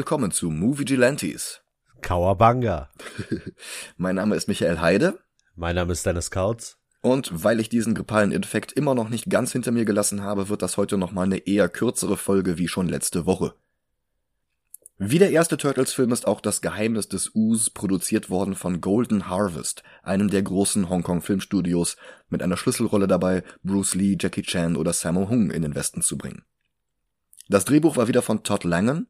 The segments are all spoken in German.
Willkommen zu Movie Gelantes. Kawabanga. mein Name ist Michael Heide. Mein Name ist Dennis Kautz. Und weil ich diesen grippalen Infekt immer noch nicht ganz hinter mir gelassen habe, wird das heute nochmal eine eher kürzere Folge wie schon letzte Woche. Wie der erste Turtles-Film ist auch das Geheimnis des Us produziert worden von Golden Harvest, einem der großen Hongkong-Filmstudios, mit einer Schlüsselrolle dabei, Bruce Lee, Jackie Chan oder Sammo Hung in den Westen zu bringen. Das Drehbuch war wieder von Todd Langen,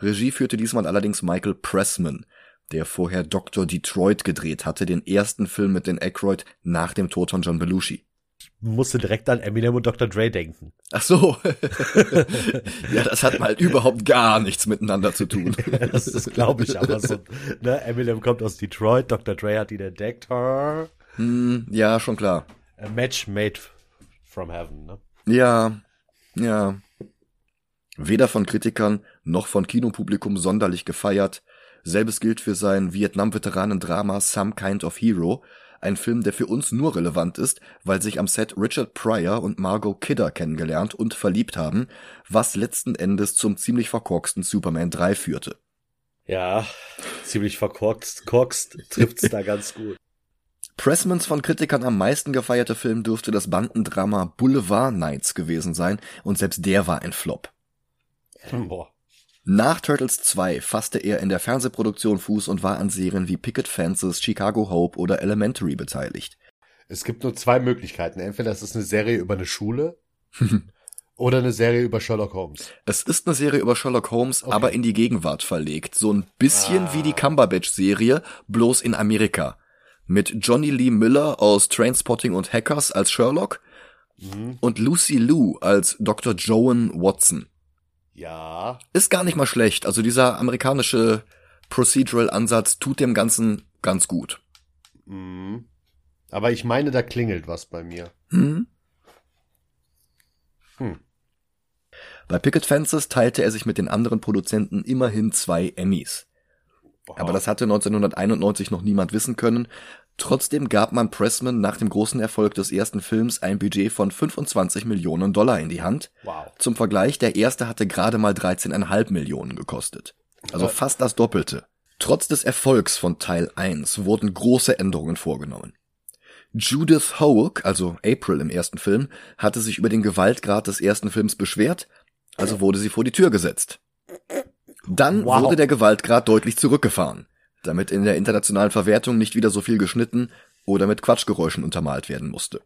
Regie führte diesmal allerdings Michael Pressman, der vorher Dr. Detroit gedreht hatte, den ersten Film mit den Aykroyd nach dem Tod von John Belushi. Ich musste direkt an Eminem und Dr. Dre denken. Ach so. ja, das hat mal überhaupt gar nichts miteinander zu tun. das ist, glaube ich, aber so. Ne? Eminem kommt aus Detroit, Dr. Dre hat ihn entdeckt. Hm, ja, schon klar. A match made from heaven, ne? Ja, ja. Weder von Kritikern noch von Kinopublikum sonderlich gefeiert. Selbes gilt für sein Vietnam-Veteranen-Drama Some Kind of Hero, ein Film, der für uns nur relevant ist, weil sich am Set Richard Pryor und Margot Kidder kennengelernt und verliebt haben, was letzten Endes zum ziemlich verkorksten Superman 3 führte. Ja, ziemlich verkorkst, korkst trifft's da ganz gut. Pressmans von Kritikern am meisten gefeierte Film dürfte das Bandendrama Boulevard Nights gewesen sein, und selbst der war ein Flop. Boah. Nach Turtles 2 fasste er in der Fernsehproduktion Fuß und war an Serien wie Picket Fences, Chicago Hope oder Elementary beteiligt. Es gibt nur zwei Möglichkeiten. Entweder es ist eine Serie über eine Schule oder eine Serie über Sherlock Holmes. Es ist eine Serie über Sherlock Holmes, okay. aber in die Gegenwart verlegt. So ein bisschen ah. wie die Cumberbatch-Serie, bloß in Amerika. Mit Johnny Lee Miller aus Trainspotting und Hackers als Sherlock mhm. und Lucy Liu als Dr. Joan Watson. Ja. Ist gar nicht mal schlecht. Also dieser amerikanische Procedural-Ansatz tut dem Ganzen ganz gut. Mhm. Aber ich meine, da klingelt was bei mir. Hm. Hm. Bei Picket Fences teilte er sich mit den anderen Produzenten immerhin zwei Emmys. Aber das hatte 1991 noch niemand wissen können, Trotzdem gab man Pressman nach dem großen Erfolg des ersten Films ein Budget von 25 Millionen Dollar in die Hand. Wow. Zum Vergleich, der erste hatte gerade mal 13,5 Millionen gekostet. Also fast das Doppelte. Trotz des Erfolgs von Teil 1 wurden große Änderungen vorgenommen. Judith Hoke, also April im ersten Film, hatte sich über den Gewaltgrad des ersten Films beschwert, also wurde sie vor die Tür gesetzt. Dann wow. wurde der Gewaltgrad deutlich zurückgefahren damit in der internationalen Verwertung nicht wieder so viel geschnitten oder mit Quatschgeräuschen untermalt werden musste.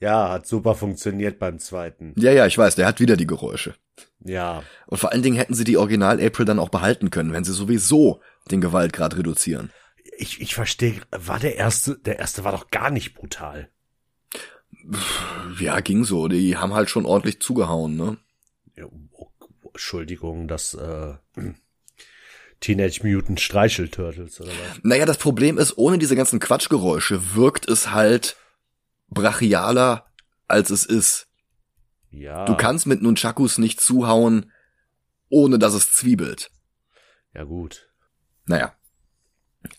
Ja, hat super funktioniert beim zweiten. Ja, ja, ich weiß, der hat wieder die Geräusche. Ja. Und vor allen Dingen hätten sie die Original April dann auch behalten können, wenn sie sowieso den Gewaltgrad reduzieren. Ich, ich verstehe, war der erste, der erste war doch gar nicht brutal. Ja, ging so. Die haben halt schon ordentlich zugehauen, ne? Ja, oh, Entschuldigung, das, äh, Teenage Mutant Streichelturtles oder was? Naja, das Problem ist, ohne diese ganzen Quatschgeräusche wirkt es halt brachialer, als es ist. Ja. Du kannst mit Nunchakus nicht zuhauen, ohne dass es zwiebelt. Ja, gut. Naja.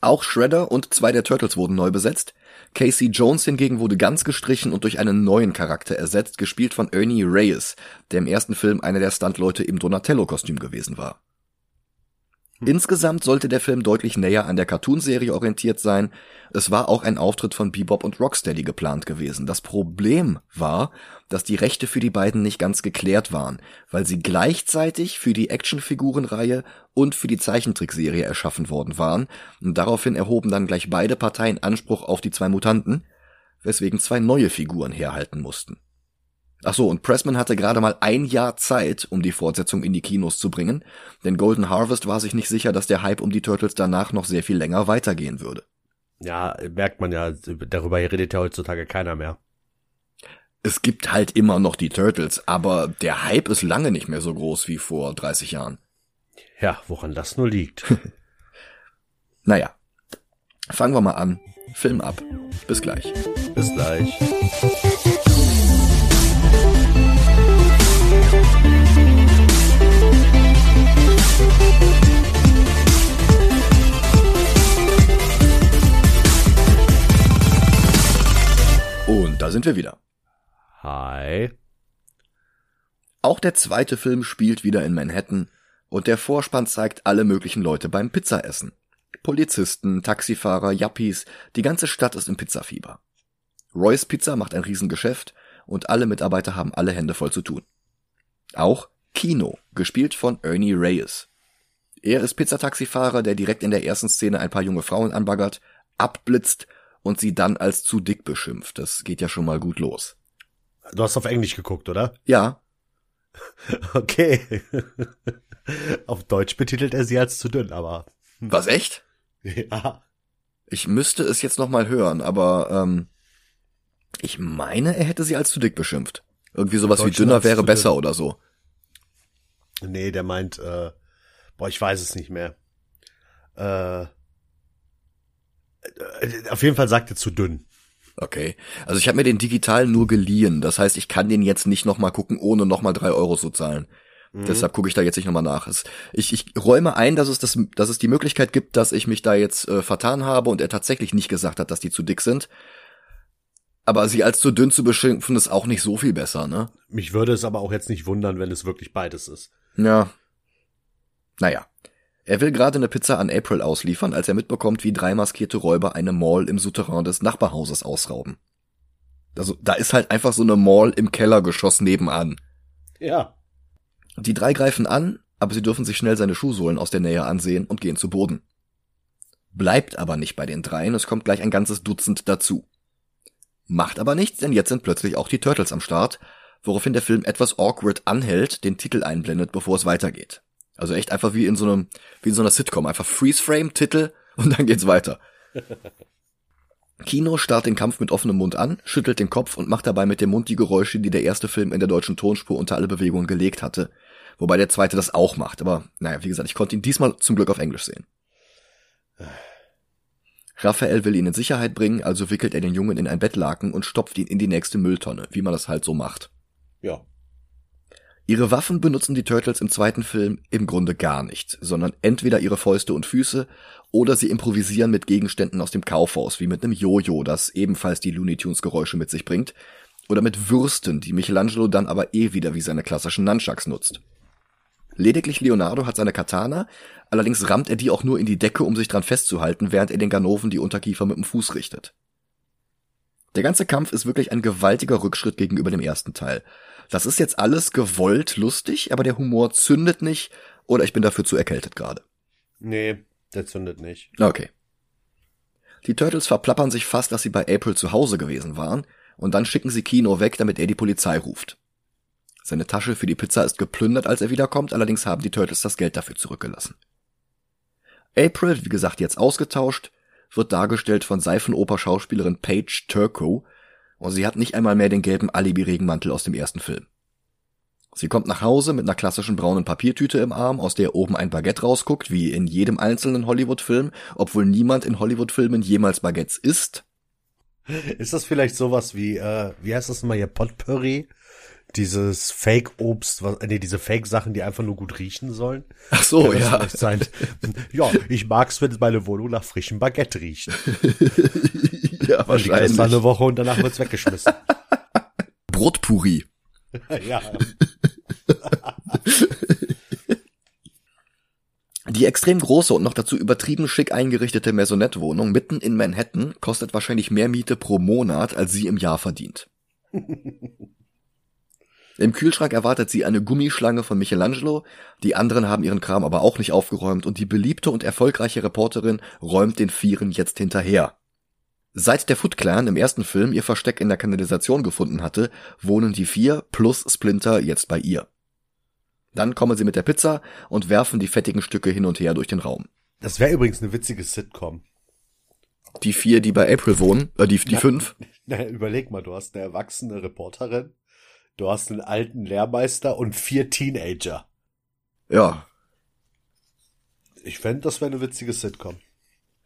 Auch Shredder und zwei der Turtles wurden neu besetzt. Casey Jones hingegen wurde ganz gestrichen und durch einen neuen Charakter ersetzt, gespielt von Ernie Reyes, der im ersten Film einer der Stuntleute im Donatello-Kostüm gewesen war. Hm. Insgesamt sollte der Film deutlich näher an der Cartoonserie orientiert sein. Es war auch ein Auftritt von Bebop und Rocksteady geplant gewesen. Das Problem war, dass die Rechte für die beiden nicht ganz geklärt waren, weil sie gleichzeitig für die Actionfigurenreihe und für die Zeichentrickserie erschaffen worden waren. Und daraufhin erhoben dann gleich beide Parteien Anspruch auf die zwei Mutanten, weswegen zwei neue Figuren herhalten mussten. Ach so, und Pressman hatte gerade mal ein Jahr Zeit, um die Fortsetzung in die Kinos zu bringen, denn Golden Harvest war sich nicht sicher, dass der Hype um die Turtles danach noch sehr viel länger weitergehen würde. Ja, merkt man ja, darüber redet ja heutzutage keiner mehr. Es gibt halt immer noch die Turtles, aber der Hype ist lange nicht mehr so groß wie vor 30 Jahren. Ja, woran das nur liegt. naja, fangen wir mal an. Film ab. Bis gleich. Bis gleich. Sind wir wieder. Hi. Auch der zweite Film spielt wieder in Manhattan, Und der Vorspann zeigt alle möglichen Leute beim Pizzaessen. Polizisten, Taxifahrer, Yuppies, die ganze Stadt ist im Pizzafieber. Roy's Pizza macht ein Riesengeschäft und alle Mitarbeiter haben alle Hände voll zu tun. Auch Kino, gespielt von Ernie Reyes. Er ist Pizzataxifahrer, der direkt in der ersten Szene ein paar junge Frauen anbaggert, abblitzt und sie dann als zu dick beschimpft. Das geht ja schon mal gut los. Du hast auf Englisch geguckt, oder? Ja. Okay. auf Deutsch betitelt er sie als zu dünn, aber. Was echt? Ja. Ich müsste es jetzt noch mal hören, aber ähm, ich meine, er hätte sie als zu dick beschimpft. Irgendwie sowas wie dünner wäre besser dünn. oder so. Nee, der meint, äh, boah, ich weiß es nicht mehr. Äh, äh auf jeden Fall sagt er zu dünn. Okay. Also ich habe mir den digital nur geliehen. Das heißt, ich kann den jetzt nicht nochmal gucken, ohne nochmal drei Euro zu zahlen. Mhm. Deshalb gucke ich da jetzt nicht nochmal nach. Ich, ich räume ein, dass es, das, dass es die Möglichkeit gibt, dass ich mich da jetzt äh, vertan habe und er tatsächlich nicht gesagt hat, dass die zu dick sind. Aber sie als zu dünn zu beschimpfen, ist auch nicht so viel besser, ne? Mich würde es aber auch jetzt nicht wundern, wenn es wirklich beides ist. Ja. Naja. Er will gerade eine Pizza an April ausliefern, als er mitbekommt, wie drei maskierte Räuber eine Mall im Souterrain des Nachbarhauses ausrauben. Also, da ist halt einfach so eine Mall im Kellergeschoss nebenan. Ja. Die drei greifen an, aber sie dürfen sich schnell seine Schuhsohlen aus der Nähe ansehen und gehen zu Boden. Bleibt aber nicht bei den dreien, es kommt gleich ein ganzes Dutzend dazu. Macht aber nichts, denn jetzt sind plötzlich auch die Turtles am Start, woraufhin der Film etwas awkward anhält, den Titel einblendet, bevor es weitergeht. Also echt einfach wie in so einem, wie in so einer Sitcom. Einfach Freeze Frame, Titel und dann geht's weiter. Kino starrt den Kampf mit offenem Mund an, schüttelt den Kopf und macht dabei mit dem Mund die Geräusche, die der erste Film in der deutschen Tonspur unter alle Bewegungen gelegt hatte. Wobei der zweite das auch macht. Aber naja, wie gesagt, ich konnte ihn diesmal zum Glück auf Englisch sehen. Raphael will ihn in Sicherheit bringen, also wickelt er den Jungen in ein Bettlaken und stopft ihn in die nächste Mülltonne, wie man das halt so macht. Ja. Ihre Waffen benutzen die Turtles im zweiten Film im Grunde gar nicht, sondern entweder ihre Fäuste und Füße oder sie improvisieren mit Gegenständen aus dem Kaufhaus, wie mit einem Jojo, das ebenfalls die Looney Tunes Geräusche mit sich bringt, oder mit Würsten, die Michelangelo dann aber eh wieder wie seine klassischen Nunchucks nutzt. Lediglich Leonardo hat seine Katana, allerdings rammt er die auch nur in die Decke, um sich dran festzuhalten, während er den Ganoven die Unterkiefer mit dem Fuß richtet. Der ganze Kampf ist wirklich ein gewaltiger Rückschritt gegenüber dem ersten Teil. Das ist jetzt alles gewollt lustig, aber der Humor zündet nicht oder ich bin dafür zu erkältet gerade. Nee, der zündet nicht. Okay. Die Turtles verplappern sich fast, dass sie bei April zu Hause gewesen waren und dann schicken sie Kino weg, damit er die Polizei ruft. Seine Tasche für die Pizza ist geplündert, als er wiederkommt, allerdings haben die Turtles das Geld dafür zurückgelassen. April, wie gesagt, jetzt ausgetauscht, wird dargestellt von Seifenoper-Schauspielerin Paige Turco und sie hat nicht einmal mehr den gelben Alibi-Regenmantel aus dem ersten Film. Sie kommt nach Hause mit einer klassischen braunen Papiertüte im Arm, aus der oben ein Baguette rausguckt, wie in jedem einzelnen Hollywood-Film, obwohl niemand in Hollywood-Filmen jemals Baguettes isst. Ist das vielleicht sowas wie, äh, wie heißt das mal hier, Potpourri? dieses Fake-Obst, was, nee, diese Fake-Sachen, die einfach nur gut riechen sollen. Ach so, ja. Ja, ich mag's, wenn meine Wohnung nach frischem Baguette riecht. ja, wahrscheinlich. Das dann eine Woche und danach wird's weggeschmissen. Brotpuri. ja. Die extrem große und noch dazu übertrieben schick eingerichtete Maisonette-Wohnung mitten in Manhattan kostet wahrscheinlich mehr Miete pro Monat, als sie im Jahr verdient. Im Kühlschrank erwartet sie eine Gummischlange von Michelangelo, die anderen haben ihren Kram aber auch nicht aufgeräumt und die beliebte und erfolgreiche Reporterin räumt den Vieren jetzt hinterher. Seit der Foot Clan im ersten Film ihr Versteck in der Kanalisation gefunden hatte, wohnen die vier plus Splinter jetzt bei ihr. Dann kommen sie mit der Pizza und werfen die fettigen Stücke hin und her durch den Raum. Das wäre übrigens eine witzige Sitcom. Die vier, die bei April wohnen, äh, die, die na, fünf. Na, überleg mal, du hast eine erwachsene Reporterin, Du hast einen alten Lehrmeister und vier Teenager. Ja. Ich fände, das wäre eine witzige Sitcom.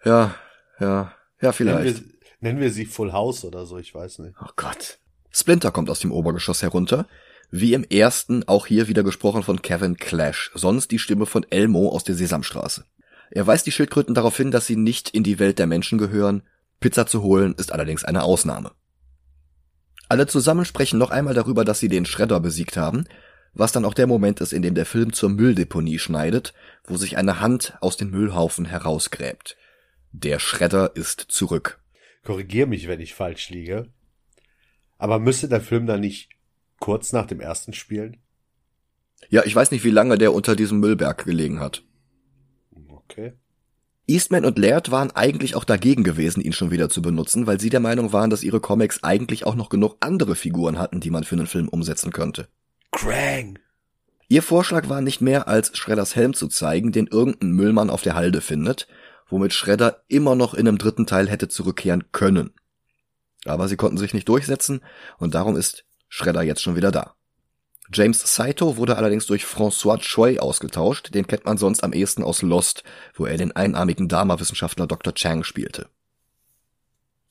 Ja, ja, ja, vielleicht. Nennen wir, sie Full House oder so, ich weiß nicht. Oh Gott. Splinter kommt aus dem Obergeschoss herunter. Wie im ersten auch hier wieder gesprochen von Kevin Clash, sonst die Stimme von Elmo aus der Sesamstraße. Er weist die Schildkröten darauf hin, dass sie nicht in die Welt der Menschen gehören. Pizza zu holen ist allerdings eine Ausnahme. Alle zusammen sprechen noch einmal darüber, dass sie den Schredder besiegt haben, was dann auch der Moment ist, in dem der Film zur Mülldeponie schneidet, wo sich eine Hand aus dem Müllhaufen herausgräbt. Der Schredder ist zurück. Korrigier mich, wenn ich falsch liege. Aber müsste der Film dann nicht kurz nach dem ersten spielen? Ja, ich weiß nicht, wie lange der unter diesem Müllberg gelegen hat. Okay. Eastman und Laird waren eigentlich auch dagegen gewesen, ihn schon wieder zu benutzen, weil sie der Meinung waren, dass ihre Comics eigentlich auch noch genug andere Figuren hatten, die man für einen Film umsetzen könnte. Krang! Ihr Vorschlag war nicht mehr, als Schredders Helm zu zeigen, den irgendein Müllmann auf der Halde findet, womit Schredder immer noch in einem dritten Teil hätte zurückkehren können. Aber sie konnten sich nicht durchsetzen und darum ist Schredder jetzt schon wieder da. James Saito wurde allerdings durch François Choi ausgetauscht, den kennt man sonst am ehesten aus Lost, wo er den einarmigen Dharma-Wissenschaftler Dr. Chang spielte.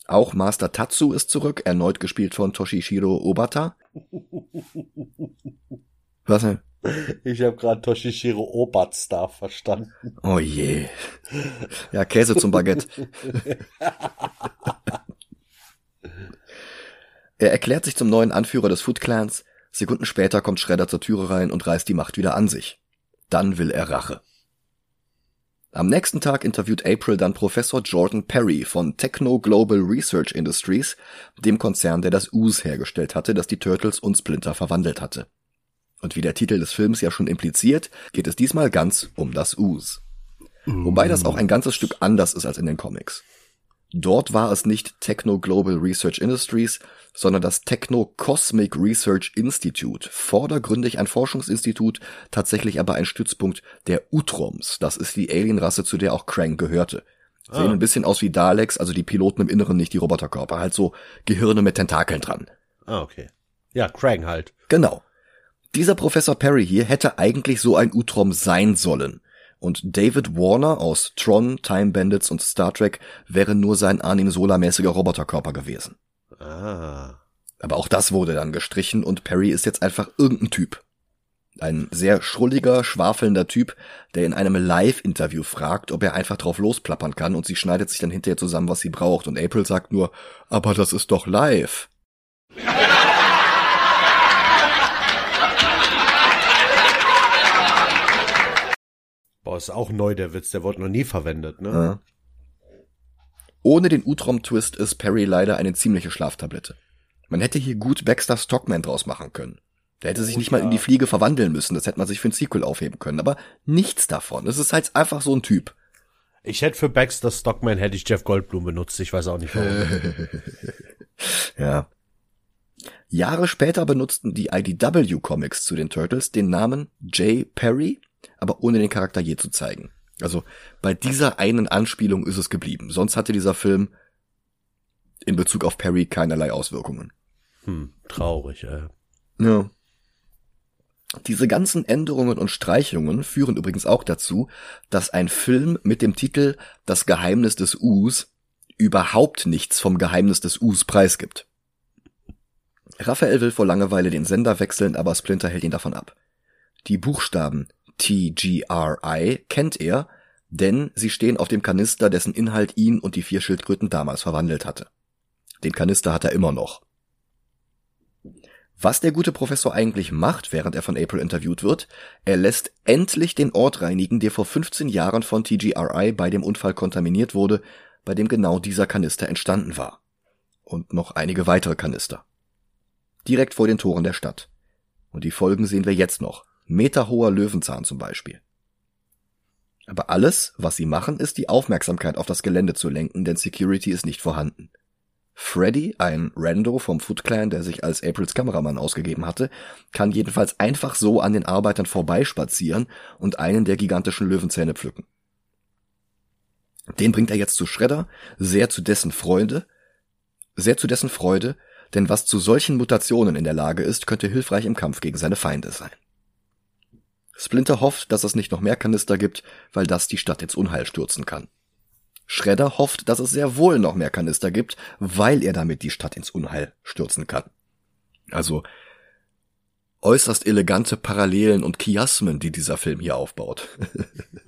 Auch Master Tatsu ist zurück, erneut gespielt von Toshishiro Obata. Was denn? Ich habe gerade Toshishiro Obatstar verstanden. Oh je. Ja, Käse zum Baguette. er erklärt sich zum neuen Anführer des Foot Clans, Sekunden später kommt Shredder zur Türe rein und reißt die Macht wieder an sich. Dann will er Rache. Am nächsten Tag interviewt April dann Professor Jordan Perry von Techno Global Research Industries, dem Konzern, der das Ooze hergestellt hatte, das die Turtles und Splinter verwandelt hatte. Und wie der Titel des Films ja schon impliziert, geht es diesmal ganz um das Ooze. Wobei das auch ein ganzes Stück anders ist als in den Comics. Dort war es nicht Techno Global Research Industries, sondern das Techno Cosmic Research Institute, vordergründig ein Forschungsinstitut, tatsächlich aber ein Stützpunkt der Utroms. Das ist die Alienrasse, zu der auch Krang gehörte. Sehen Ah. ein bisschen aus wie Daleks, also die Piloten im Inneren, nicht die Roboterkörper, halt so Gehirne mit Tentakeln dran. Ah, okay. Ja, Krang halt. Genau. Dieser Professor Perry hier hätte eigentlich so ein Utrom sein sollen. Und David Warner aus Tron, Time Bandits und Star Trek wäre nur sein Arnim Sola-mäßiger Roboterkörper gewesen. Ah. Aber auch das wurde dann gestrichen und Perry ist jetzt einfach irgendein Typ. Ein sehr schrulliger, schwafelnder Typ, der in einem Live-Interview fragt, ob er einfach drauf losplappern kann und sie schneidet sich dann hinterher zusammen, was sie braucht. Und April sagt nur, aber das ist doch live. Boah, ist auch neu der Witz, der wurde noch nie verwendet, ne? Ja. Ohne den Utrom-Twist ist Perry leider eine ziemliche Schlaftablette. Man hätte hier gut Baxter Stockman draus machen können. Der hätte sich Oh nicht mal ja. in die Fliege verwandeln müssen, das hätte man sich für ein Sequel aufheben können, aber nichts davon. Es ist halt einfach so ein Typ. Ich hätte für Baxter Stockman hätte ich Jeff Goldblum benutzt, ich weiß auch nicht warum. Ja. Jahre später benutzten die IDW Comics zu den Turtles den Namen Jay Perry, aber ohne den Charakter je zu zeigen. Also bei dieser einen Anspielung ist es geblieben. Sonst hatte dieser Film in Bezug auf Perry keinerlei Auswirkungen. hm, traurig, äh. Ja. Diese ganzen Änderungen und Streichungen führen übrigens auch dazu, dass ein Film mit dem Titel Das Geheimnis des Us überhaupt nichts vom Geheimnis des Us preisgibt. Raphael will vor Langeweile den Sender wechseln, aber Splinter hält ihn davon ab. Die Buchstaben TGRI kennt er, denn sie stehen auf dem Kanister, dessen Inhalt ihn und die vier Schildkröten damals verwandelt hatte. Den Kanister hat er immer noch. Was der gute Professor eigentlich macht, während er von April interviewt wird, er lässt endlich den Ort reinigen, der vor 15 Jahren von TGRI bei dem Unfall kontaminiert wurde, bei dem genau dieser Kanister entstanden war. Und noch einige weitere Kanister. Direkt vor den Toren der Stadt. Und die Folgen sehen wir jetzt noch. Meterhoher Löwenzahn zum Beispiel. Aber alles, was sie machen, ist die Aufmerksamkeit auf das Gelände zu lenken, denn Security ist nicht vorhanden. Freddy, ein Rando vom Foot Clan, der sich als Aprils Kameramann ausgegeben hatte, kann jedenfalls einfach so an den Arbeitern vorbeispazieren und einen der gigantischen Löwenzähne pflücken. Den bringt er jetzt zu Shredder, sehr zu dessen Freude, sehr zu dessen Freude, denn was zu solchen Mutationen in der Lage ist, könnte hilfreich im Kampf gegen seine Feinde sein. Splinter hofft, dass es nicht noch mehr Kanister gibt, weil das die Stadt ins Unheil stürzen kann. Shredder hofft, dass es sehr wohl noch mehr Kanister gibt, weil er damit die Stadt ins Unheil stürzen kann. Also äußerst elegante Parallelen und Chiasmen, die dieser Film hier aufbaut.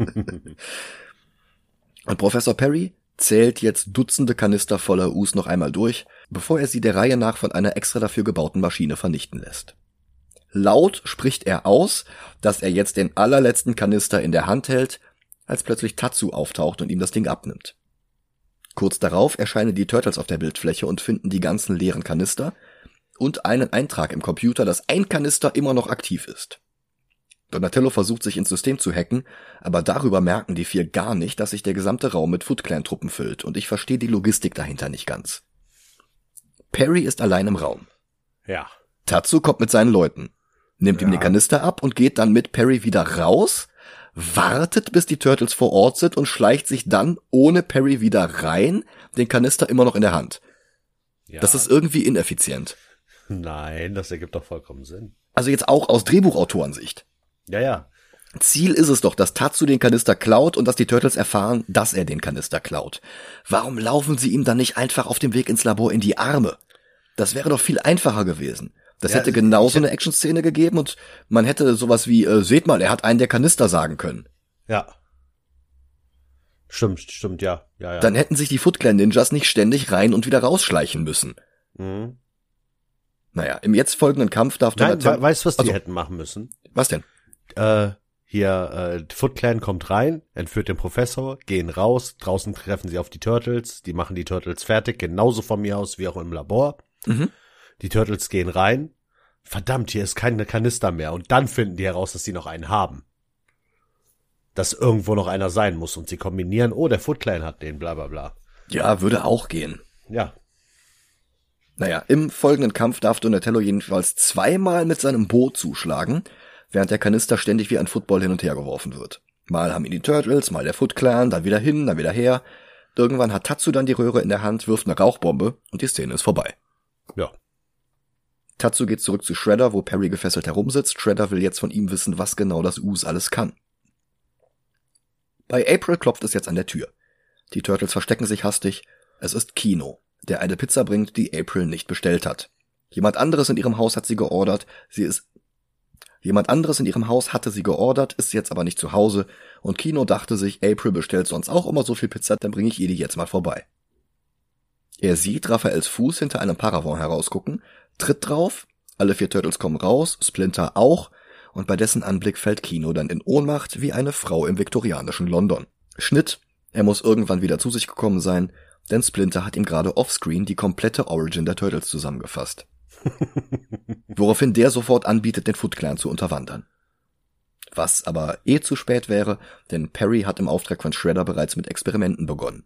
und Professor Perry zählt jetzt Dutzende Kanister voller Us noch einmal durch, bevor er sie der Reihe nach von einer extra dafür gebauten Maschine vernichten lässt. Laut spricht er aus, dass er jetzt den allerletzten Kanister in der Hand hält, als plötzlich Tatsu auftaucht und ihm das Ding abnimmt. Kurz darauf erscheinen die Turtles auf der Bildfläche und finden die ganzen leeren Kanister und einen Eintrag im Computer, dass ein Kanister immer noch aktiv ist. Donatello versucht sich ins System zu hacken, aber darüber merken die vier gar nicht, dass sich der gesamte Raum mit Foot Clan Truppen füllt und ich verstehe die Logistik dahinter nicht ganz. Perry ist allein im Raum. Ja. Tatsu kommt mit seinen Leuten, nimmt Ja. ihm den Kanister ab und geht dann mit Perry wieder raus, wartet bis die Turtles vor Ort sind und schleicht sich dann ohne Perry wieder rein, den Kanister immer noch in der Hand. ja. Das ist irgendwie ineffizient. Nein, das ergibt doch vollkommen Sinn. Also jetzt auch aus Drehbuchautorensicht. Ja, ja. Ziel ist es doch, dass Tatsu den Kanister klaut und dass die Turtles erfahren, dass er den Kanister klaut. Warum laufen sie ihm dann nicht einfach auf dem Weg ins Labor in die Arme? Das wäre doch viel einfacher gewesen. Das Ja, hätte ich- genauso eine Action-Szene gegeben und man hätte sowas wie, äh, seht mal, er hat einen der Kanister sagen können. Ja. Stimmt, stimmt, ja. Ja, ja. Dann hätten sich die Foot Clan Ninjas nicht ständig rein und wieder rausschleichen müssen. mhm. Naja, im jetzt folgenden Kampf darf Nein, Donatello- we weißt du, was die Also- hätten machen müssen? was denn? Äh, hier, äh, Foot Clan kommt rein, entführt den Professor, gehen raus, draußen treffen sie auf die Turtles, die machen die Turtles fertig, genauso von mir aus wie auch im Labor. Mhm. Die Turtles gehen rein. Verdammt, hier ist keine Kanister mehr. Und dann finden die heraus, dass sie noch einen haben. Dass irgendwo noch einer sein muss. Und sie kombinieren, oh, der Foot Clan hat den, bla bla bla. Ja, würde auch gehen. Ja. Naja, im folgenden Kampf darf Donatello jedenfalls zweimal mit seinem Boot zuschlagen, während der Kanister ständig wie ein Football hin und her geworfen wird. Mal haben ihn die Turtles, mal der Foot Clan, dann wieder hin, dann wieder her. Irgendwann hat Tatsu dann die Röhre in der Hand, wirft eine Rauchbombe und die Szene ist vorbei. Ja. Tatsu geht zurück zu Shredder, wo Perry gefesselt herumsitzt. Shredder will jetzt von ihm wissen, was genau das Us alles kann. Bei April klopft es jetzt an der Tür. Die Turtles verstecken sich hastig. Es ist Kino, der eine Pizza bringt, die April nicht bestellt hat. Jemand anderes in ihrem Haus hat sie geordert. Sie ist Jemand anderes in ihrem Haus hatte sie geordert, ist jetzt aber nicht zu Hause und Kino dachte sich, April bestellt sonst auch immer so viel Pizza, dann bringe ich ihr die jetzt mal vorbei. Er sieht Raphaels Fuß hinter einem Paravent herausgucken, tritt drauf, alle vier Turtles kommen raus, Splinter auch, und bei dessen Anblick fällt Kino dann in Ohnmacht wie eine Frau im viktorianischen London. Schnitt, er muss irgendwann wieder zu sich gekommen sein, denn Splinter hat ihm gerade offscreen die komplette Origin der Turtles zusammengefasst. Woraufhin der sofort anbietet, den Foot Clan zu unterwandern. Was aber eh zu spät wäre, denn Perry hat im Auftrag von Shredder bereits mit Experimenten begonnen.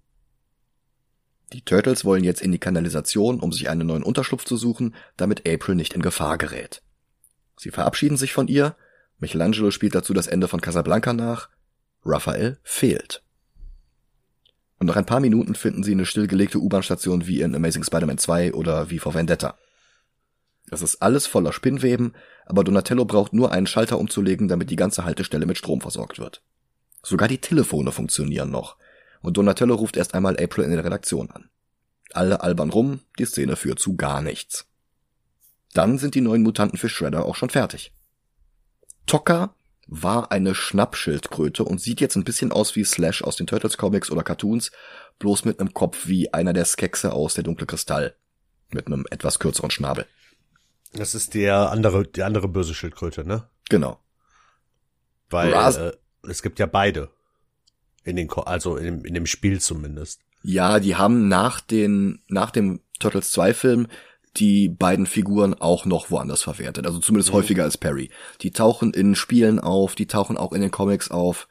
Die Turtles wollen jetzt in die Kanalisation, um sich einen neuen Unterschlupf zu suchen, damit April nicht in Gefahr gerät. Sie verabschieden sich von ihr, Michelangelo spielt dazu das Ende von Casablanca nach, Raphael fehlt. Und nach ein paar Minuten finden sie eine stillgelegte U-Bahn-Station wie in Amazing Spider-Man 2 oder wie vor Vendetta. Es ist alles voller Spinnweben, aber Donatello braucht nur einen Schalter umzulegen, damit die ganze Haltestelle mit Strom versorgt wird. Sogar die Telefone funktionieren noch, und Donatello ruft erst einmal April in der Redaktion an. Alle albern rum, die Szene führt zu gar nichts. Dann sind die neuen Mutanten für Shredder auch schon fertig. Tokka war eine Schnappschildkröte und sieht jetzt ein bisschen aus wie Slash aus den Turtles Comics oder Cartoons, bloß mit einem Kopf wie einer der Skexe aus der dunkle Kristall. Mit einem etwas kürzeren Schnabel. Das ist der andere, die andere böse Schildkröte, ne? Genau. Weil Ras- äh, es gibt ja beide. In den, Ko also in, dem- in dem Spiel zumindest. Ja, die haben nach den, nach dem Turtles 2 Film die beiden Figuren auch noch woanders verwertet. Also zumindest Mhm. häufiger als Perry. Die tauchen in Spielen auf, die tauchen auch in den Comics auf.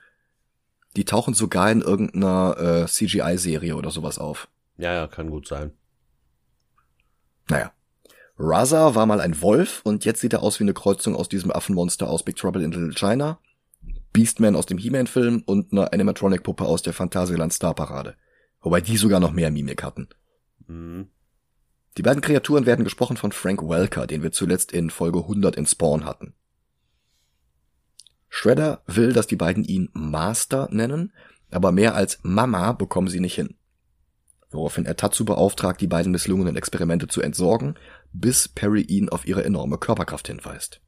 Die tauchen sogar in irgendeiner äh, CGI-Serie oder sowas auf. Ja, ja, kann gut sein. Naja. Raza war mal ein Wolf und jetzt sieht er aus wie eine Kreuzung aus diesem Affenmonster aus Big Trouble in Little China, Beastman aus dem He-Man-Film und eine Animatronic-Puppe aus der Phantasialand Star-Parade. Wobei die sogar noch mehr Mimik hatten. Mhm. Die beiden Kreaturen werden gesprochen von Frank Welker, den wir zuletzt in Folge 100 in Spawn hatten. Shredder will, dass die beiden ihn Master nennen, aber mehr als Mama bekommen sie nicht hin. Woraufhin er Tatsu beauftragt, die beiden misslungenen Experimente zu entsorgen, bis Perry ihn auf ihre enorme Körperkraft hinweist.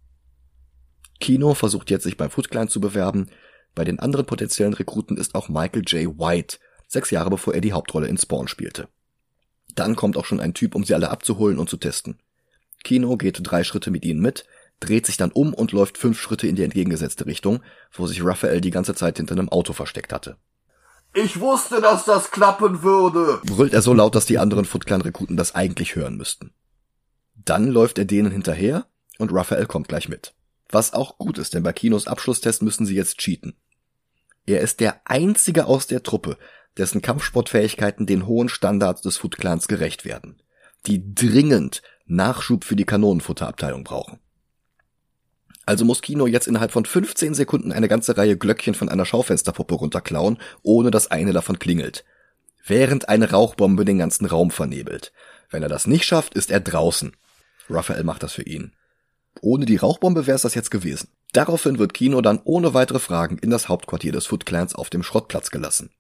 Kino versucht jetzt sich beim Foot Clan zu bewerben. Bei den anderen potenziellen Rekruten ist auch Michael J. White, sechs Jahre bevor er die Hauptrolle in Spawn spielte. Dann kommt auch schon ein Typ, um sie alle abzuholen und zu testen. Kino geht drei Schritte mit ihnen mit, dreht sich dann um und läuft fünf Schritte in die entgegengesetzte Richtung, wo sich Raphael die ganze Zeit hinter einem Auto versteckt hatte. Ich wusste, dass das klappen würde, brüllt er so laut, dass die anderen Foot Clan Rekruten das eigentlich hören müssten. Dann läuft er denen hinterher und Raphael kommt gleich mit. Was auch gut ist, denn bei Kinos Abschlusstest müssen sie jetzt cheaten. Er ist der einzige aus der Truppe, dessen Kampfsportfähigkeiten den hohen Standards des Foot Clans gerecht werden, die dringend Nachschub für die Kanonenfutterabteilung brauchen. Also muss Kino jetzt innerhalb von 15 Sekunden eine ganze Reihe Glöckchen von einer Schaufensterpuppe runterklauen, ohne dass eine davon klingelt. Während eine Rauchbombe den ganzen Raum vernebelt. Wenn er das nicht schafft, ist er draußen. Raphael macht das für ihn. Ohne die Rauchbombe wäre es das jetzt gewesen. Daraufhin wird Kino dann ohne weitere Fragen in das Hauptquartier des Foot Clans auf dem Schrottplatz gelassen.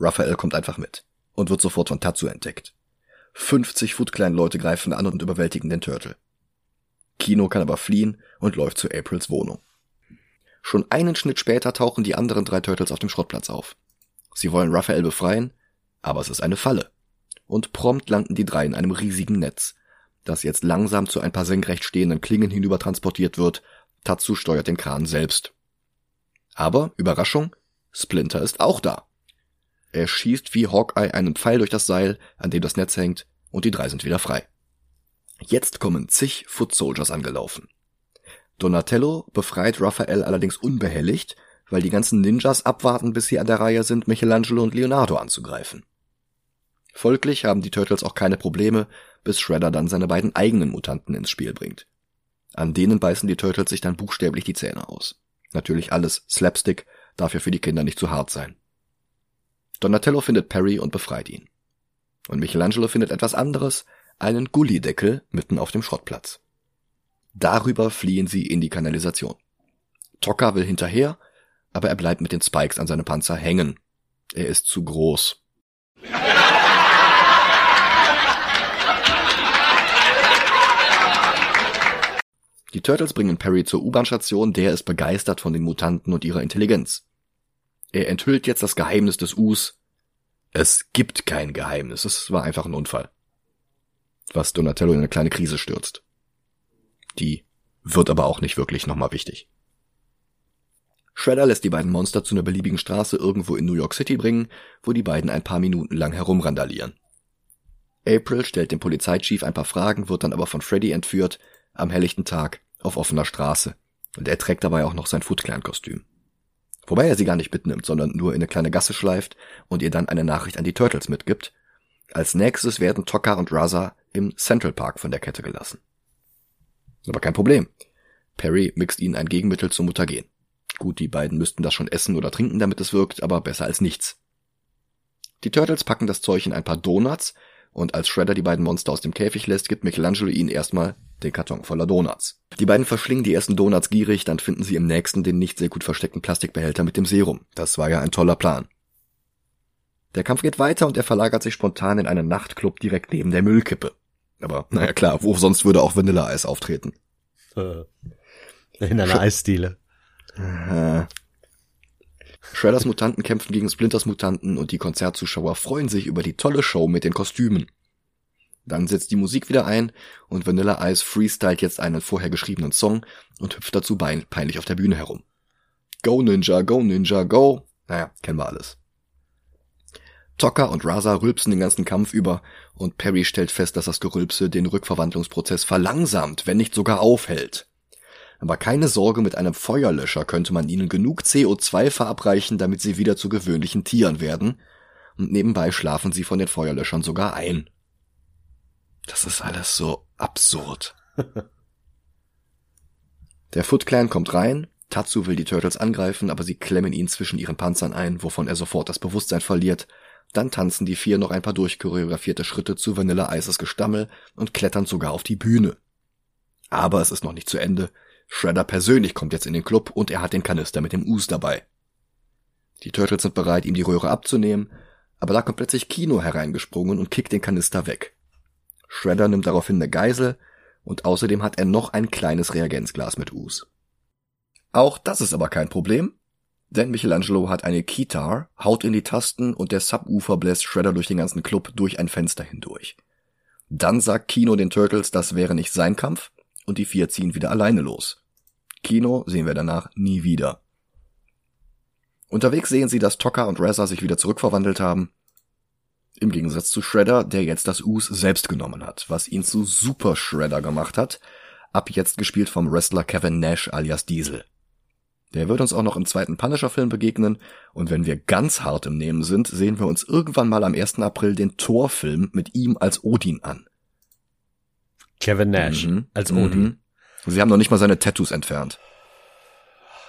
Raphael kommt einfach mit und wird sofort von Tatsu entdeckt. 50 Foot Clan Leute greifen an und überwältigen den Turtle. Kino kann aber fliehen und läuft zu Aprils Wohnung. Schon einen Schnitt später tauchen die anderen drei Turtles auf dem Schrottplatz auf. Sie wollen Raphael befreien, aber es ist eine Falle. Und prompt landen die drei in einem riesigen Netz, das jetzt langsam zu ein paar senkrecht stehenden Klingen hinüber transportiert wird. Tatsu steuert den Kran selbst. Aber, Überraschung, Splinter ist auch da. Er schießt wie Hawkeye einen Pfeil durch das Seil, an dem das Netz hängt, und die drei sind wieder frei. Jetzt kommen zig Foot Soldiers angelaufen. Donatello befreit Raphael allerdings unbehelligt, weil die ganzen Ninjas abwarten, bis sie an der Reihe sind, Michelangelo und Leonardo anzugreifen. Folglich haben die Turtles auch keine Probleme, bis Shredder dann seine beiden eigenen Mutanten ins Spiel bringt. An denen beißen die Turtles sich dann buchstäblich die Zähne aus. Natürlich alles Slapstick, darf ja für die Kinder nicht zu hart sein. Donatello findet Perry und befreit ihn. Und Michelangelo findet etwas anderes, einen Gullideckel mitten auf dem Schrottplatz. Darüber fliehen sie in die Kanalisation. Tokka will hinterher, aber er bleibt mit den Spikes an seinem Panzer hängen. Er ist zu groß. Die Turtles bringen Perry zur U-Bahn-Station, der ist begeistert von den Mutanten und ihrer Intelligenz. Er enthüllt jetzt das Geheimnis des Us. Es gibt kein Geheimnis, es war einfach ein Unfall was Donatello in eine kleine Krise stürzt. Die wird aber auch nicht wirklich nochmal wichtig. Shredder lässt die beiden Monster zu einer beliebigen Straße irgendwo in New York City bringen, wo die beiden ein paar Minuten lang herumrandalieren. April stellt dem Polizeichief ein paar Fragen, wird dann aber von Freddy entführt, am helllichten Tag, auf offener Straße. Und er trägt dabei auch noch sein Foot Clan Kostüm. Wobei er sie gar nicht mitnimmt, sondern nur in eine kleine Gasse schleift und ihr dann eine Nachricht an die Turtles mitgibt. Als nächstes werden Tokka und Raza im Central Park von der Kette gelassen. Aber kein Problem. Perry mixt ihnen ein Gegenmittel zum Mutagen. Gut, die beiden müssten das schon essen oder trinken, damit es wirkt, aber besser als nichts. Die Turtles packen das Zeug in ein paar Donuts und als Shredder die beiden Monster aus dem Käfig lässt, gibt Michelangelo ihnen erstmal den Karton voller Donuts. Die beiden verschlingen die ersten Donuts gierig, dann finden sie im nächsten den nicht sehr gut versteckten Plastikbehälter mit dem Serum. Das war ja ein toller Plan. Der Kampf geht weiter und er verlagert sich spontan in einen Nachtclub direkt neben der Müllkippe. Aber naja klar, wo sonst würde auch Vanilleeis auftreten? Äh, in einer Sch Eisdiele. Shredders Mutanten kämpfen gegen Splinters Mutanten und die Konzertzuschauer freuen sich über die tolle Show mit den Kostümen. Dann setzt die Musik wieder ein und Vanilla Ice freestylt jetzt einen vorher geschriebenen Song und hüpft dazu peinlich auf der Bühne herum. Go Ninja, go Ninja, go. Naja, kennen wir alles. Tokka und Raza rülpsen den ganzen Kampf über und Perry stellt fest, dass das Gerülpse den Rückverwandlungsprozess verlangsamt, wenn nicht sogar aufhält. Aber keine Sorge, mit einem Feuerlöscher könnte man ihnen genug CO2 verabreichen, damit sie wieder zu gewöhnlichen Tieren werden, und nebenbei schlafen sie von den Feuerlöschern sogar ein. Das ist alles so absurd. Der Foot Clan kommt rein, Tatsu will die Turtles angreifen, aber sie klemmen ihn zwischen ihren Panzern ein, wovon er sofort das Bewusstsein verliert dann tanzen die vier noch ein paar durchchoreografierte Schritte zu Vanilla Ices Gestammel und klettern sogar auf die Bühne. Aber es ist noch nicht zu Ende. Shredder persönlich kommt jetzt in den Club und er hat den Kanister mit dem Us dabei. Die Turtles sind bereit, ihm die Röhre abzunehmen, aber da kommt plötzlich Kino hereingesprungen und kickt den Kanister weg. Shredder nimmt daraufhin eine Geisel und außerdem hat er noch ein kleines Reagenzglas mit Us. Auch das ist aber kein Problem, denn Michelangelo hat eine Keytar, haut in die Tasten und der Subwoofer bläst Shredder durch den ganzen Club durch ein Fenster hindurch. Dann sagt Kino den Turtles, das wäre nicht sein Kampf und die vier ziehen wieder alleine los. Kino sehen wir danach nie wieder. Unterwegs sehen sie, dass Tokka und Reza sich wieder zurückverwandelt haben. Im Gegensatz zu Shredder, der jetzt das Us selbst genommen hat, was ihn zu Super Shredder gemacht hat, ab jetzt gespielt vom Wrestler Kevin Nash alias Diesel. Der wird uns auch noch im zweiten Punisher-Film begegnen, und wenn wir ganz hart im Nehmen sind, sehen wir uns irgendwann mal am 1. April den Thor-Film mit ihm als Odin an. Kevin Nash Mhm. als Odin. Mhm. Sie haben noch nicht mal seine Tattoos entfernt.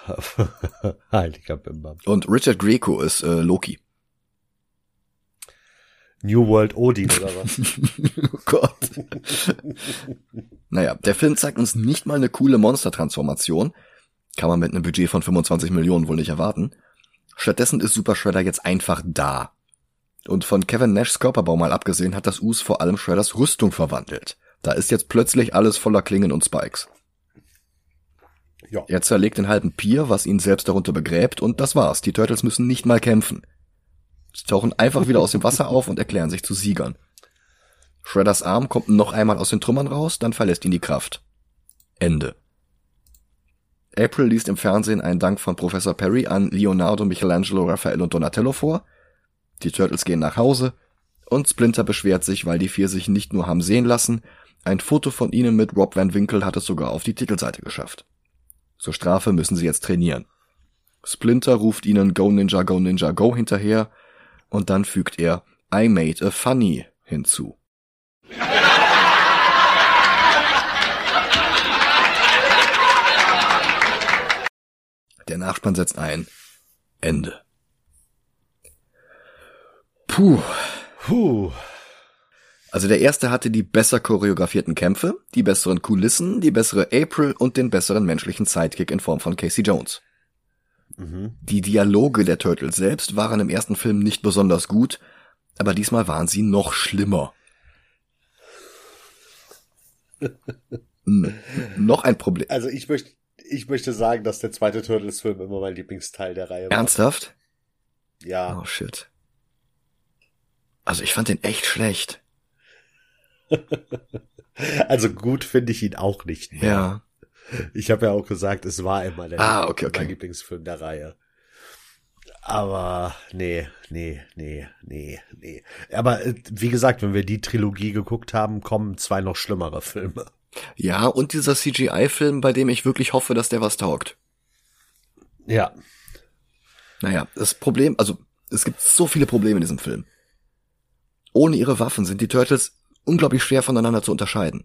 Heiliger Bimbam. Und Richard Grieco ist äh, Loki. New World Odin oder was? oh Gott. naja, der Film zeigt uns nicht mal eine coole Monstertransformation. Kann man mit einem Budget von 25 Millionen wohl nicht erwarten. Stattdessen ist Super Shredder jetzt einfach da. Und von Kevin Nashs Körperbau mal abgesehen hat das Us vor allem Shredders Rüstung verwandelt. Da ist jetzt plötzlich alles voller Klingen und Spikes. Ja. Er zerlegt den halben Pier, was ihn selbst darunter begräbt, und das war's. Die Turtles müssen nicht mal kämpfen. Sie tauchen einfach wieder aus dem Wasser auf und erklären sich zu Siegern. Shredders Arm kommt noch einmal aus den Trümmern raus, dann verlässt ihn die Kraft. Ende. April liest im Fernsehen einen Dank von Professor Perry an Leonardo, Michelangelo, Raphael und Donatello vor. Die Turtles gehen nach Hause und Splinter beschwert sich, weil die vier sich nicht nur haben sehen lassen, ein Foto von ihnen mit Rob Van Winkle hat es sogar auf die Titelseite geschafft. Zur Strafe müssen sie jetzt trainieren. Splinter ruft ihnen Go Ninja, Go Ninja, Go hinterher und dann fügt er I made a funny hinzu. Der Nachspann setzt ein. Ende. Puh. Puh. Also der erste hatte die besser choreografierten Kämpfe, die besseren Kulissen, die bessere April und den besseren menschlichen Sidekick in Form von Casey Jones. Mhm. Die Dialoge der Turtles selbst waren im ersten Film nicht besonders gut, aber diesmal waren sie noch schlimmer. N noch ein Problem. Also ich möchte, ich möchte sagen, dass der zweite Turtles-Film immer mein Lieblingsteil der Reihe war. Ernsthaft? Ja. Oh shit. Also ich fand den echt schlecht. Also gut finde ich ihn auch nicht mehr. Ja. Ich habe ja auch gesagt, es war immer der Ah, okay, okay. mein Lieblingsfilm der Reihe. Aber nee, nee, nee, nee, nee. Aber äh, wie gesagt, wenn wir die Trilogie geguckt haben, kommen zwei noch schlimmere Filme. Ja, und dieser CGI-Film, bei dem ich wirklich hoffe, dass der was taugt. Ja. Naja, das Problem, also es gibt so viele Probleme in diesem Film. Ohne ihre Waffen sind die Turtles unglaublich schwer voneinander zu unterscheiden.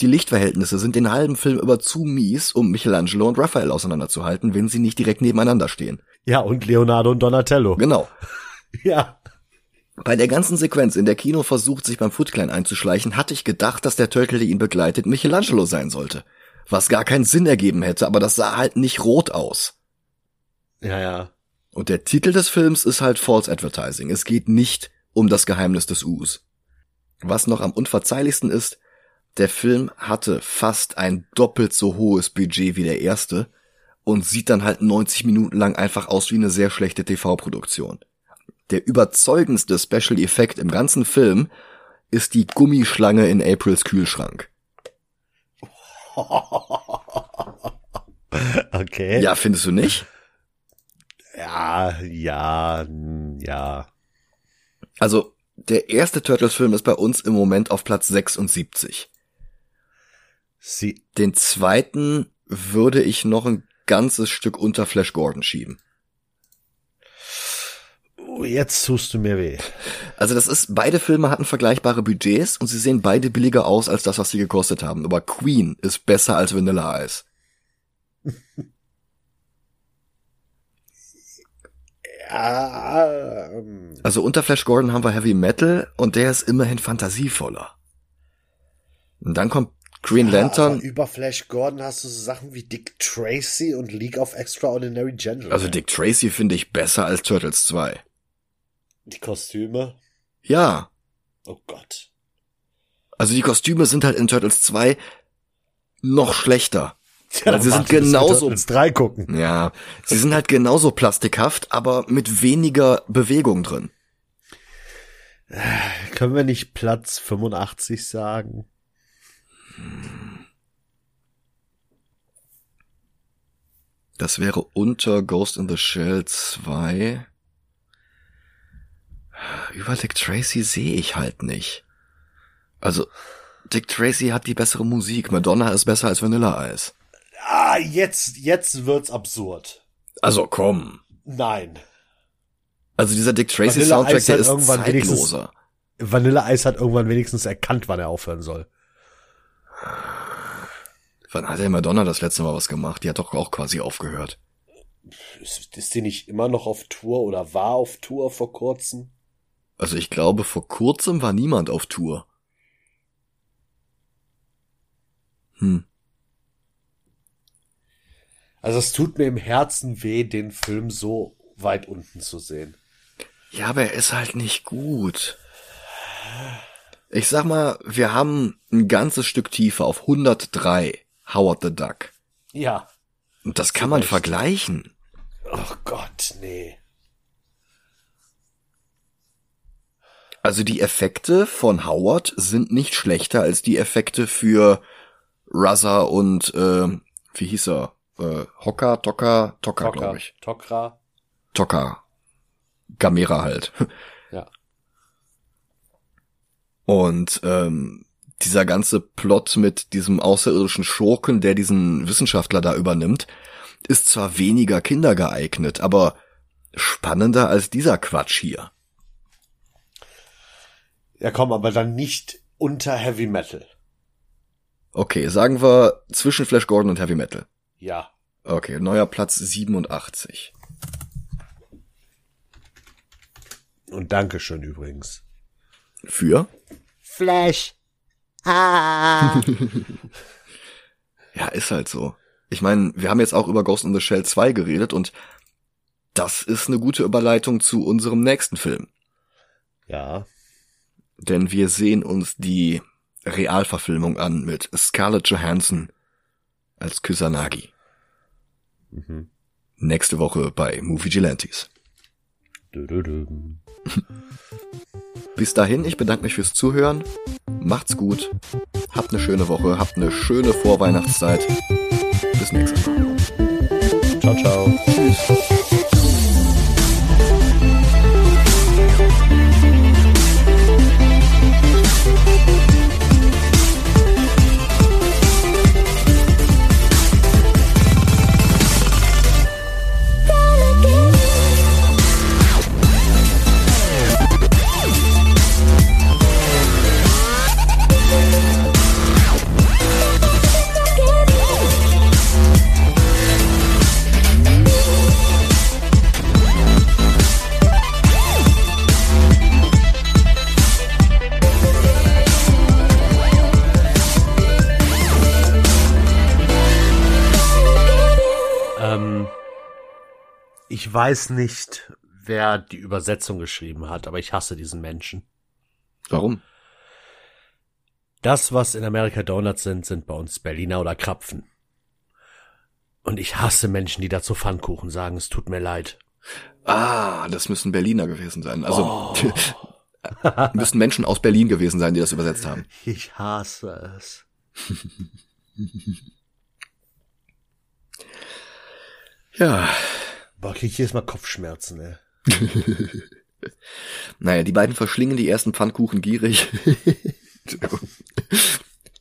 Die Lichtverhältnisse sind den halben Film über zu mies, um Michelangelo und Raphael auseinanderzuhalten, wenn sie nicht direkt nebeneinander stehen. Ja, und Leonardo und Donatello. Genau. Ja. Bei der ganzen Sequenz, in der Kino versucht, sich beim Foot Clan einzuschleichen, hatte ich gedacht, dass der Turtle, der ihn begleitet, Michelangelo sein sollte. Was gar keinen Sinn ergeben hätte, aber das sah halt nicht rot aus. Ja, ja. Und der Titel des Films ist halt False Advertising. Es geht nicht um das Geheimnis des Us. Was noch am unverzeihlichsten ist, der Film hatte fast ein doppelt so hohes Budget wie der erste und sieht dann halt 90 Minuten lang einfach aus wie eine sehr schlechte TV-Produktion. Der überzeugendste Special Effekt im ganzen Film ist die Gummischlange in Aprils Kühlschrank. Okay. Ja, findest du nicht? Ja, ja, ja. Also, der erste Turtles-Film ist bei uns im Moment auf Platz 76. Sie, Den zweiten würde ich noch ein ganzes Stück unter Flash Gordon schieben. oh, jetzt tust du mir weh. Also das ist, beide Filme hatten vergleichbare Budgets und sie sehen beide billiger aus als das, was sie gekostet haben. Aber Queen ist besser als Vanilla Ice. Ja, ähm, Also unter Flash Gordon haben wir Heavy Metal und der ist immerhin fantasievoller. Und dann kommt Green aber Lantern. über Flash Gordon hast du so Sachen wie Dick Tracy und League of Extraordinary Gentlemen. Also Dick Tracy finde ich besser als Turtles 2. Die Kostüme. Ja, Oh Gott. also die Kostüme sind halt in Turtles 2 noch schlechter. Ja, Weil sie sind genauso- drei gucken. Ja, sie sind halt genauso plastikhaft, aber mit weniger Bewegung drin. Können wir nicht Platz 85 sagen? Das wäre unter Ghost in the Shell 2. Über Dick Tracy sehe ich halt nicht. Also, Dick Tracy hat die bessere Musik. Madonna ist besser als Vanilla Ice. Ah, jetzt, jetzt wird's absurd. Also komm. Nein. Also dieser Dick Tracy Vanilla Soundtrack, der halt ist zeitloser. Vanilla Ice hat irgendwann wenigstens erkannt, wann er aufhören soll. Wann hat der Madonna das letzte Mal was gemacht? Die hat doch auch quasi aufgehört. Ist, ist die nicht immer noch auf Tour oder war auf Tour vor kurzem? Also ich glaube, vor kurzem war niemand auf Tour. Hm. Also es tut mir im Herzen weh, den Film so weit unten zu sehen. Ja, aber er ist halt nicht gut. Ich sag mal, wir haben ein ganzes Stück tiefer auf 103 Howard the Duck. Ja. Und das kann man Recht. vergleichen. Oh Gott, nee. Also die Effekte von Howard sind nicht schlechter als die Effekte für Ruzza und äh, wie hieß er? Äh, Hocker, Tocker, Tocker, glaube ich. Tokra. Tocker. Gamera halt. Und ähm, dieser ganze Plot mit diesem außerirdischen Schurken, der diesen Wissenschaftler da übernimmt, ist zwar weniger kindergeeignet, aber spannender als dieser Quatsch hier. Ja, komm, aber dann nicht unter Heavy Metal. Okay, sagen wir zwischen Flash Gordon und Heavy Metal. Ja. Okay, neuer Platz 87. Und Dankeschön übrigens. Für? Flash. Ah. Ja, ist halt so. Ich meine, wir haben jetzt auch über Ghost in the Shell 2 geredet und das ist eine gute Überleitung zu unserem nächsten Film. ja. Denn wir sehen uns die Realverfilmung an mit Scarlett Johansson als Kusanagi. Mhm. Nächste Woche bei Movie Gelantes. Bis dahin, ich bedanke mich fürs Zuhören. Macht's gut. Habt eine schöne Woche. Habt eine schöne Vorweihnachtszeit. Bis nächstes Mal. Ciao, ciao. Ähm, weiß nicht, wer die Übersetzung geschrieben hat, aber ich hasse diesen Menschen. Warum? Das, was in Amerika Donuts sind, sind bei uns Berliner oder Krapfen. Und ich hasse Menschen, die dazu Pfannkuchen sagen. Es tut mir leid. Ah, das müssen Berliner gewesen sein. Also müssen Menschen aus Berlin gewesen sein, die das übersetzt haben. Ich hasse es. Ja. Boah, krieg ich jedes Mal Kopfschmerzen, ey. Naja, die beiden verschlingen die ersten Pfannkuchen gierig.